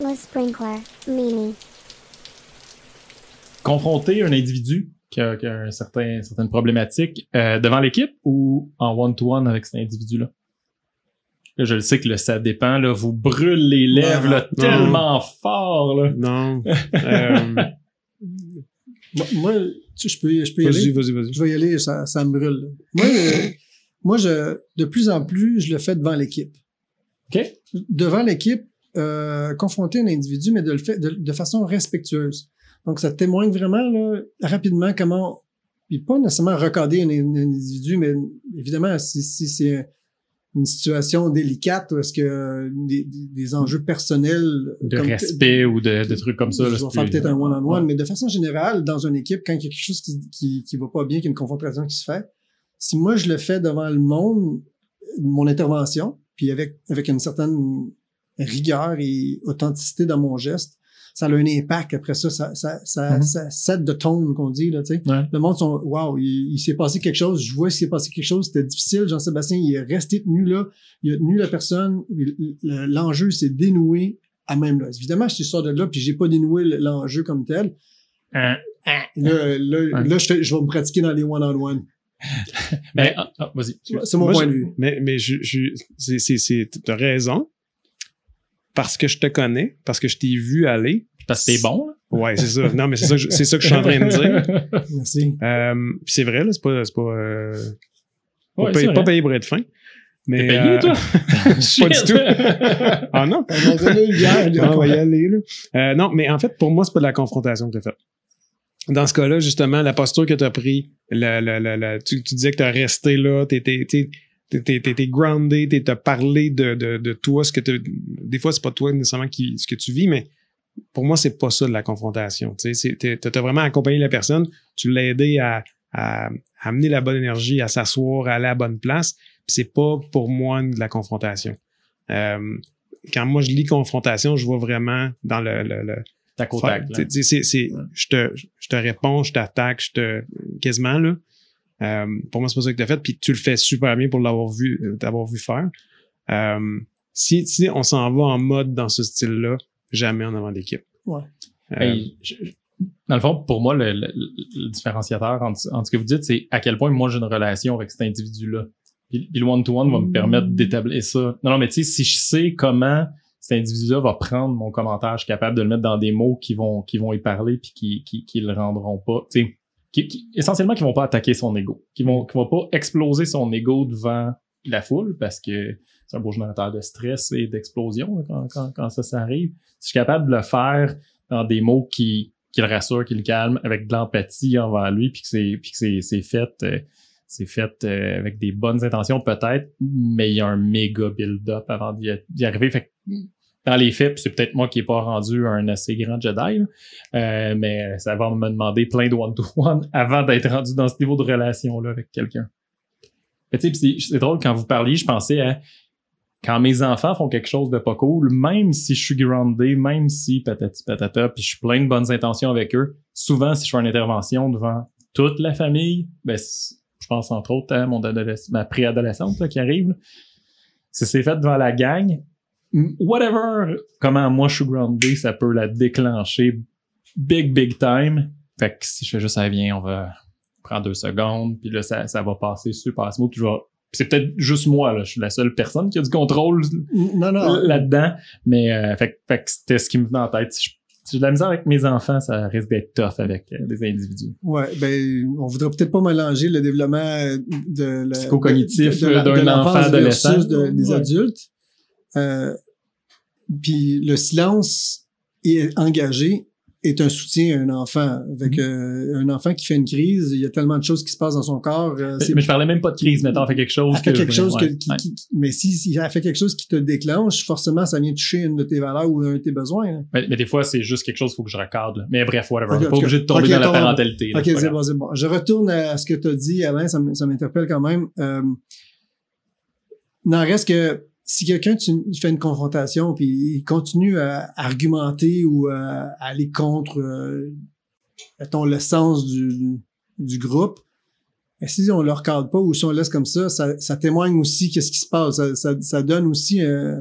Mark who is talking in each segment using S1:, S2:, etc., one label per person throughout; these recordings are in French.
S1: Le sprinkler, Mimi.
S2: Confronter un individu qui a, qui a un certain, certaines problématiques euh, devant l'équipe ou en one-to-one avec cet individu-là? Là, je le sais que là, ça dépend. Là, vous brûlez les lèvres là,
S3: non.
S2: tellement fort. Là.
S3: Non. Euh,
S4: Moi, tu je peux, je peux y
S3: vas-y,
S4: aller?
S3: vas-y, vas-y.
S4: Je vais y aller, ça, ça me brûle. là. Moi, euh, moi, je, de plus en plus, je le fais devant l'équipe.
S2: OK?
S4: Devant l'équipe, euh, confronter un individu, mais de le faire de, de façon respectueuse. Donc, ça témoigne vraiment là, rapidement comment, puis pas nécessairement recadrer un, un individu, mais évidemment, si, si c'est une situation délicate, ou est-ce que des, des- enjeux personnels
S2: De
S4: comme-
S2: respect ou de, de trucs comme ça.
S4: je vais faire peut-être un one-on-one,
S2: Ouais.
S4: mais de façon générale, dans une équipe, quand il y a quelque chose qui, qui, qui va pas bien, qu'il y a une confrontation qui se fait, si moi je le fais devant le monde, mon intervention, puis avec, avec une certaine rigueur et authenticité dans mon geste, ça a un impact après ça, ça, ça, ça, ça set the tone qu'on dit, là.
S2: Ouais.
S4: Le monde sont, wow, il, il s'est passé quelque chose, je vois qu'il s'est passé quelque chose, c'était difficile, Jean-Sébastien, il est resté tenu là, il a tenu la personne, l'enjeu s'est dénoué à même là. Évidemment, je sors de là, puis j'ai pas dénoué le- l'enjeu comme tel.
S2: Hein?
S4: Là, là, là je, vais me pratiquer dans les one-on-one.
S2: Mais, ah, ah, vas-y.
S4: C'est mon
S3: Moi,
S4: point de vue.
S3: Mais, mais je, je, c'est, c'est, c'est, t'as raison. Parce que je te connais, parce que je t'ai vu aller.
S2: Parce que t'es bon. là.
S3: Ouais, c'est ça. Non, mais c'est ça, que je- c'est ça que je suis en train de dire.
S4: Merci.
S3: Euh, puis c'est vrai, là, c'est pas, c'est pas, euh, pas,
S2: Ouais,
S3: payé,
S2: c'est
S3: pas payé pour être fin. Mais,
S2: T'es payé,
S3: euh,
S2: toi?
S3: pas du tout. Ah non?
S4: On va
S3: Ah, on va y aller, là. Euh, non, mais en fait, pour moi, c'est pas de la confrontation que tu as faite. Dans ce cas-là, justement, la posture que tu as pris, la, la, la, la- tu, tu disais que tu as resté là, tu étais groundé, tu as parlé de, de, de toi, ce que t'as- Des fois, c'est pas toi nécessairement qui, ce que tu vis, mais pour moi, c'est pas ça de la confrontation. Tu as vraiment accompagné la personne, tu l'as aidé à, à, à amener la bonne énergie, à s'asseoir, à aller à la bonne place. C'est pas pour moi de la confrontation. Euh, quand moi je lis confrontation, je vois vraiment dans le, le, le
S2: Tac au tac.
S3: je te, je te réponds, je t'attaque, je te, quasiment là. Euh, pour moi, c'est pas ça que tu as fait, puis tu le fais super bien pour l'avoir vu, euh, t'avoir vu faire. Euh, si, si on s'en va en mode dans ce style-là, jamais en avant d'équipe.
S4: Ouais.
S3: Euh,
S2: Hey, je- je- dans le fond, pour moi, le, le- le différenciateur entre, entre ce que vous dites, c'est à quel point moi j'ai une relation avec cet individu-là. Puis, puis le one-to-one va me permettre d'établir ça. Non, non, mais tu sais, si je sais comment cet individu-là va prendre mon commentaire, je suis capable de le mettre dans des mots qui vont, qui vont y parler puis qui, qui, qui le rendront pas. Tu sais, qui, qui- essentiellement, qui vont pas attaquer son ego. Qui vont, qui vont pas exploser son ego devant la foule parce que c'est un beau générateur de stress et d'explosion quand, quand, quand ça, ça arrive. Si je suis capable de le faire dans des mots qui, qui le rassurent, qui le calment, avec de l'empathie envers lui, puis que c'est, puis que c'est, fait, euh, c'est fait euh, avec des bonnes intentions peut-être, mais il y a un méga build-up avant d'y arriver. Fait que, dans les faits, c'est peut-être moi qui n'ai pas rendu un assez grand Jedi, euh, mais ça va me demander plein de one-to-one avant d'être rendu dans ce niveau de relation-là avec quelqu'un. C'est, drôle, quand vous parliez, je pensais à quand mes enfants font quelque chose de pas cool, même si je suis groundé, même si patati patata, puis je suis plein de bonnes intentions avec eux, souvent si je fais une intervention devant toute la famille, ben je pense entre autres à mon ma préadolescente qui arrive, si c'est fait devant la gang, whatever, comment moi je suis groundé, ça peut la déclencher big big time. Fait que si je fais juste ça vient, on va prendre deux secondes, puis là ça, ça va passer super smooth, puis c'est peut-être juste moi, là. Je suis la seule personne qui a du contrôle
S4: Non, non.
S2: là-dedans. Mais euh, fait, que- fait que c'était ce qui me venait en tête. Si je- si j'ai de la misère avec mes enfants, ça risque d'être tough avec euh, des individus.
S4: Ouais, ben, on voudrait peut-être pas mélanger le développement euh, de la-
S2: Psychocognitif d'un enfant adolescent.
S4: versus de- des
S2: Ouais.
S4: adultes. Euh, puis le silence est engagé est un soutien à un enfant. Avec
S2: Mm-hmm.
S4: euh, un enfant qui fait une crise, il y a tellement de choses qui se passent dans son corps. euh,
S2: Mais je parlais même pas de crise, mettons, fait quelque chose.
S4: fait
S2: que-
S4: quelque chose que-
S2: ouais,
S4: qui,
S2: ouais.
S4: qui- mais si, si elle fait quelque chose qui te déclenche, forcément, ça vient toucher une de tes valeurs ou un de tes besoins.
S2: Mais, mais des fois, c'est juste quelque chose qu'il faut que je recadre. là. Mais bref, whatever.
S4: Ok,
S2: On est
S4: en
S2: pas obligé de tomber dans la parentalité. là,
S4: Ok,
S2: c'est
S4: bon, c'est bon. Je retourne à ce que tu as dit, Alain, ça m'interpelle quand même. Euh, n'en reste que si quelqu'un il fait une confrontation puis il continue à argumenter ou à, aller contre euh, mettons, le sens du, du groupe, ben, si on le recadre pas ou si on le laisse comme ça, ça, ça témoigne aussi qu'est-ce qui se passe. Ça, ça, ça donne aussi euh,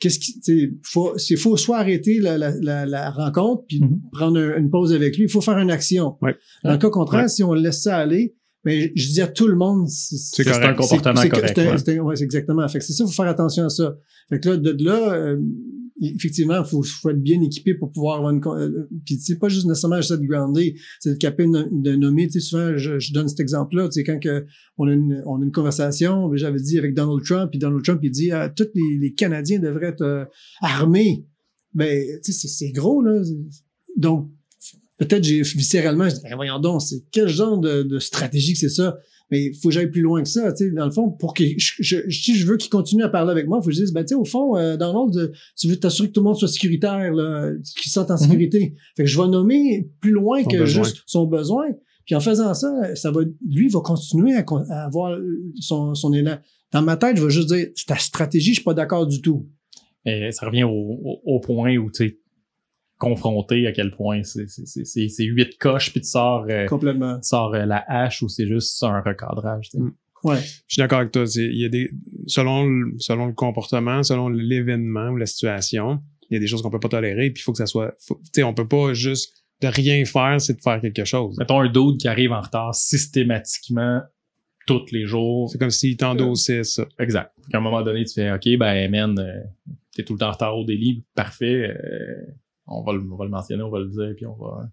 S4: qu'est-ce qui, sais, faut, faut soit arrêter la, la, la, la rencontre puis
S2: Mhm.
S4: prendre un- une pause avec lui. Il faut faire une action.
S3: Ouais.
S4: Dans le cas contraire,
S3: Ouais.
S4: si on laisse ça aller, mais je dis à tout le monde, c'est
S2: un comportement
S4: c'est-
S2: correct.
S4: c'est-
S2: ouais.
S4: exactement. Fait que c'est ça, faut faire attention à ça. Fait que là, de, de là, euh, effectivement, faut, faut être bien équipé pour pouvoir avoir une. euh, Puis c'est pas juste nécessairement juste de grounder, c'est de capable de, nommer. Tu sais, souvent, je, je donne cet exemple-là. Tu sais, quand que on a une, on a une conversation, ben, j'avais dit avec Donald Trump, puis Donald Trump il dit, ah, tous les, les Canadiens devraient être euh, armés. Ben, tu sais, c'est- c'est gros là. Donc peut-être j'ai viscéralement, je dis, ben voyons donc, c'est quel genre de, de stratégie que c'est ça? Mais il faut que j'aille plus loin que ça, tu sais, dans le fond, pour que je, je- si je veux qu'il continue à parler avec moi, il faut que je dise, ben tu sais, au fond, euh, Donald, euh, tu veux t'assurer que tout le monde soit sécuritaire, là, qu'il se sente en sécurité. Fait que je vais nommer plus loin
S3: Son
S4: que
S3: besoin.
S4: juste son besoin. Puis en faisant ça, ça va, lui, va continuer à, à avoir son, son élan. Dans ma tête, je vais juste dire, c'est ta stratégie, je suis pas d'accord du tout.
S2: Et ça revient au, au, au point où tu es confronté à quel point c'est c'est- c'est- c'est c'est huit coches puis tu sors, euh,
S4: Complètement.
S2: tu sors euh, la hache ou c'est juste un recadrage. tu sais.
S3: Mm.
S4: Ouais.
S3: Je suis d'accord avec toi. c'est- Il y a des, selon, le- selon le comportement, selon l'événement ou la situation, il y a des choses qu'on peut pas tolérer. Puis il faut que ça soit, tu sais, on peut pas juste de rien faire, c'est de faire quelque chose.
S2: Mettons un dude qui arrive en retard systématiquement tous les jours.
S3: C'est comme s'il t'endossait ça.
S2: Exact. À un moment donné, tu fais OK, ben man, euh, t'es tout le temps en retard au délit, parfait. On, va le, on va le mentionner, on va le dire, puis on va.